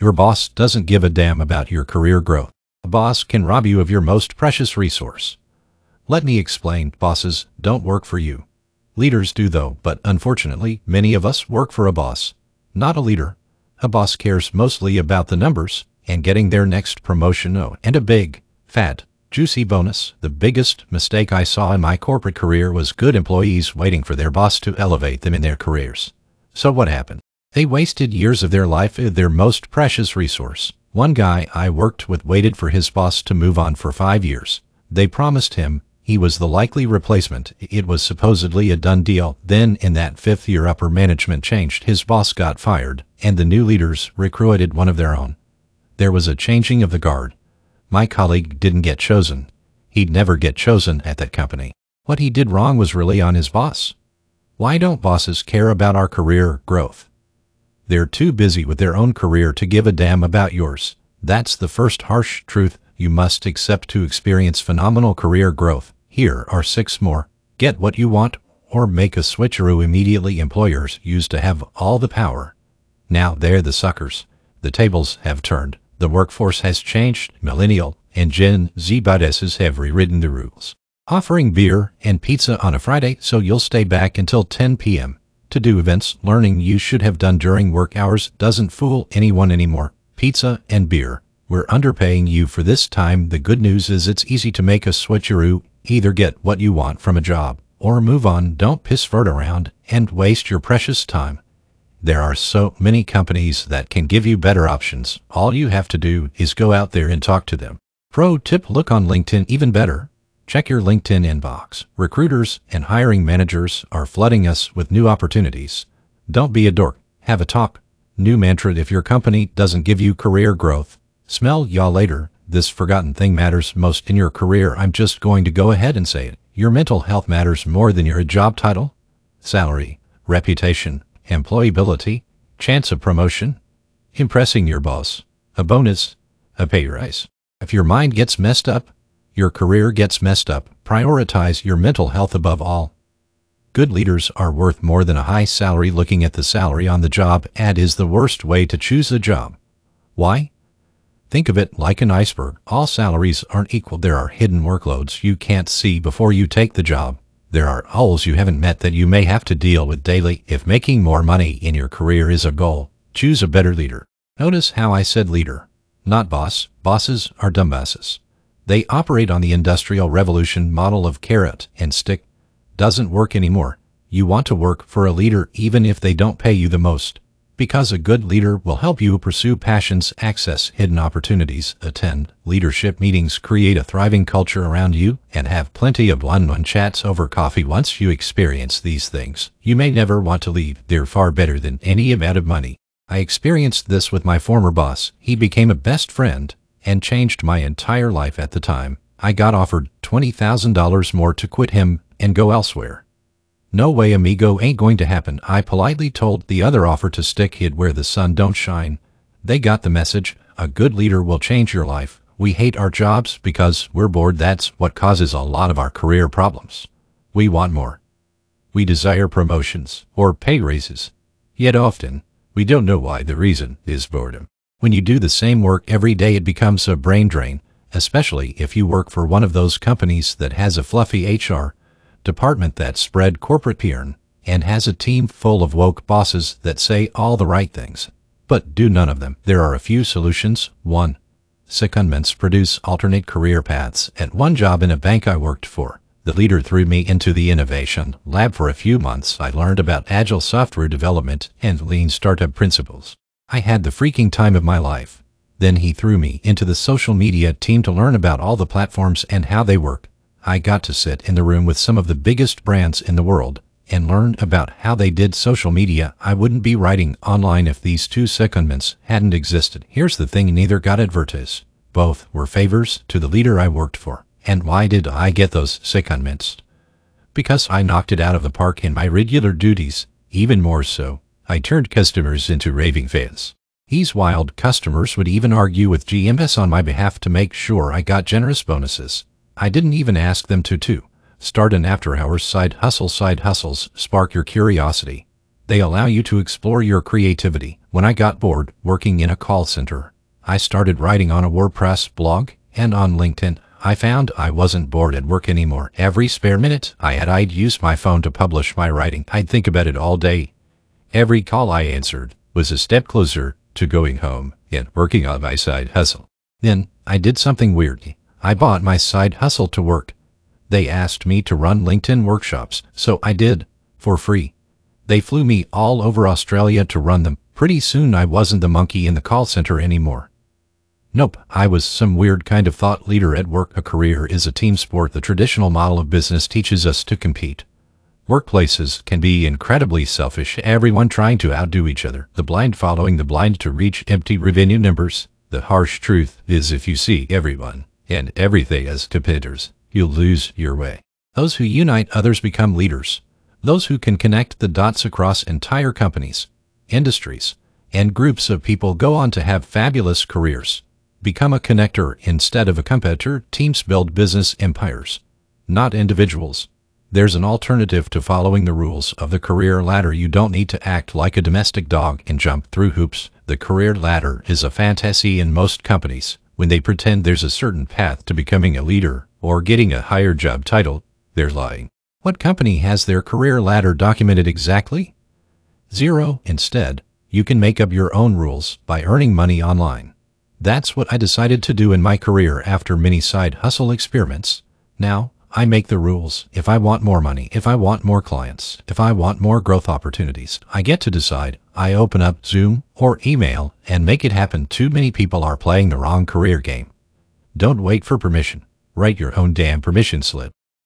Your boss doesn't give a damn about your career growth. A boss can rob you of your most precious resource. Let me explain, bosses don't work for you. Leaders do though, but unfortunately, many of us work for a boss, not a leader. A boss cares mostly about the numbers and getting their next promotion oh, and a big, fat, juicy bonus. The biggest mistake I saw in my corporate career was good employees waiting for their boss to elevate them in their careers. So what happened? They wasted years of their life, eh, their most precious resource. One guy I worked with waited for his boss to move on for five years. They promised him he was the likely replacement. It was supposedly a done deal. Then, in that fifth year, upper management changed. His boss got fired, and the new leaders recruited one of their own. There was a changing of the guard. My colleague didn't get chosen. He'd never get chosen at that company. What he did wrong was really on his boss. Why don't bosses care about our career growth? They're too busy with their own career to give a damn about yours. That's the first harsh truth you must accept to experience phenomenal career growth. Here are six more. Get what you want or make a switcheroo immediately. Employers used to have all the power. Now they're the suckers. The tables have turned. The workforce has changed. Millennial and Gen Z bosses have rewritten the rules. Offering beer and pizza on a Friday so you'll stay back until 10 p.m to do events, learning you should have done during work hours doesn't fool anyone anymore. Pizza and beer. We're underpaying you for this time. The good news is it's easy to make a switcheroo. Either get what you want from a job or move on. Don't piss fart around and waste your precious time. There are so many companies that can give you better options. All you have to do is go out there and talk to them. Pro tip look on LinkedIn even better. Check your LinkedIn inbox. Recruiters and hiring managers are flooding us with new opportunities. Don't be a dork. Have a talk. New mantra if your company doesn't give you career growth. Smell y'all later. This forgotten thing matters most in your career. I'm just going to go ahead and say it. Your mental health matters more than your job title, salary, reputation, employability, chance of promotion, impressing your boss, a bonus, a pay rise. If your mind gets messed up, your career gets messed up, prioritize your mental health above all. Good leaders are worth more than a high salary. Looking at the salary on the job ad is the worst way to choose a job. Why? Think of it like an iceberg. All salaries aren't equal. There are hidden workloads you can't see before you take the job. There are holes you haven't met that you may have to deal with daily. If making more money in your career is a goal, choose a better leader. Notice how I said leader, not boss. Bosses are dumbasses. They operate on the Industrial Revolution model of carrot and stick. Doesn't work anymore. You want to work for a leader even if they don't pay you the most. Because a good leader will help you pursue passions, access hidden opportunities, attend leadership meetings, create a thriving culture around you, and have plenty of one-on-one chats over coffee. Once you experience these things, you may never want to leave. They're far better than any amount of money. I experienced this with my former boss. He became a best friend and changed my entire life at the time. I got offered $20,000 more to quit him and go elsewhere. No way amigo ain't going to happen. I politely told the other offer to stick it where the sun don't shine. They got the message. A good leader will change your life. We hate our jobs because we're bored. That's what causes a lot of our career problems. We want more. We desire promotions or pay raises. Yet often, we don't know why the reason is boredom. When you do the same work every day, it becomes a brain drain, especially if you work for one of those companies that has a fluffy HR department that spread corporate PR and has a team full of woke bosses that say all the right things, but do none of them. There are a few solutions. 1. Secondments produce alternate career paths. At one job in a bank I worked for, the leader threw me into the innovation lab for a few months. I learned about agile software development and lean startup principles. I had the freaking time of my life. Then he threw me into the social media team to learn about all the platforms and how they work. I got to sit in the room with some of the biggest brands in the world and learn about how they did social media. I wouldn't be writing online if these two secondments hadn't existed. Here's the thing, neither got advertised. Both were favors to the leader I worked for. And why did I get those secondments? Because I knocked it out of the park in my regular duties, even more so. I turned customers into raving fans. These wild customers would even argue with GMS on my behalf to make sure I got generous bonuses. I didn't even ask them to too. Start an after-hours side hustle. Side hustles spark your curiosity. They allow you to explore your creativity, When I got bored working in a call center, I started writing on a WordPress blog and on LinkedIn. I found I wasn't bored at work anymore. Every spare minute I had, I'd use my phone to publish my writing. I'd think about it all day. Every call I answered was a step closer to going home and working on my side hustle. Then I did something weird. I bought my side hustle to work. They asked me to run LinkedIn workshops, so I did, for free. They flew me all over Australia to run them. Pretty soon I wasn't the monkey in the call center anymore. Nope, I was some weird kind of thought leader at work. A career is a team sport. The traditional model of business teaches us to compete. Workplaces can be incredibly selfish, everyone trying to outdo each other, the blind following the blind to reach empty revenue numbers. The harsh truth is if you see everyone and everything as competitors, you'll lose your way. Those who unite others become leaders. Those who can connect the dots across entire companies, industries, and groups of people go on to have fabulous careers. Become a connector instead of a competitor. Teams build business empires, not individuals. There's an alternative to following the rules of the career ladder. You don't need to act like a domestic dog and jump through hoops. The career ladder is a fantasy in most companies. When they pretend there's a certain path to becoming a leader or getting a higher job title, they're lying. What company has their career ladder documented exactly? Zero. Instead, you can make up your own rules by earning money online. That's what I decided to do in my career after many side hustle experiments. Now, I make the rules. If I want more money, if I want more clients, if I want more growth opportunities, I get to decide. I open up Zoom or email and make it happen. Too many people are playing the wrong career game. Don't wait for permission. Write your own damn permission slip.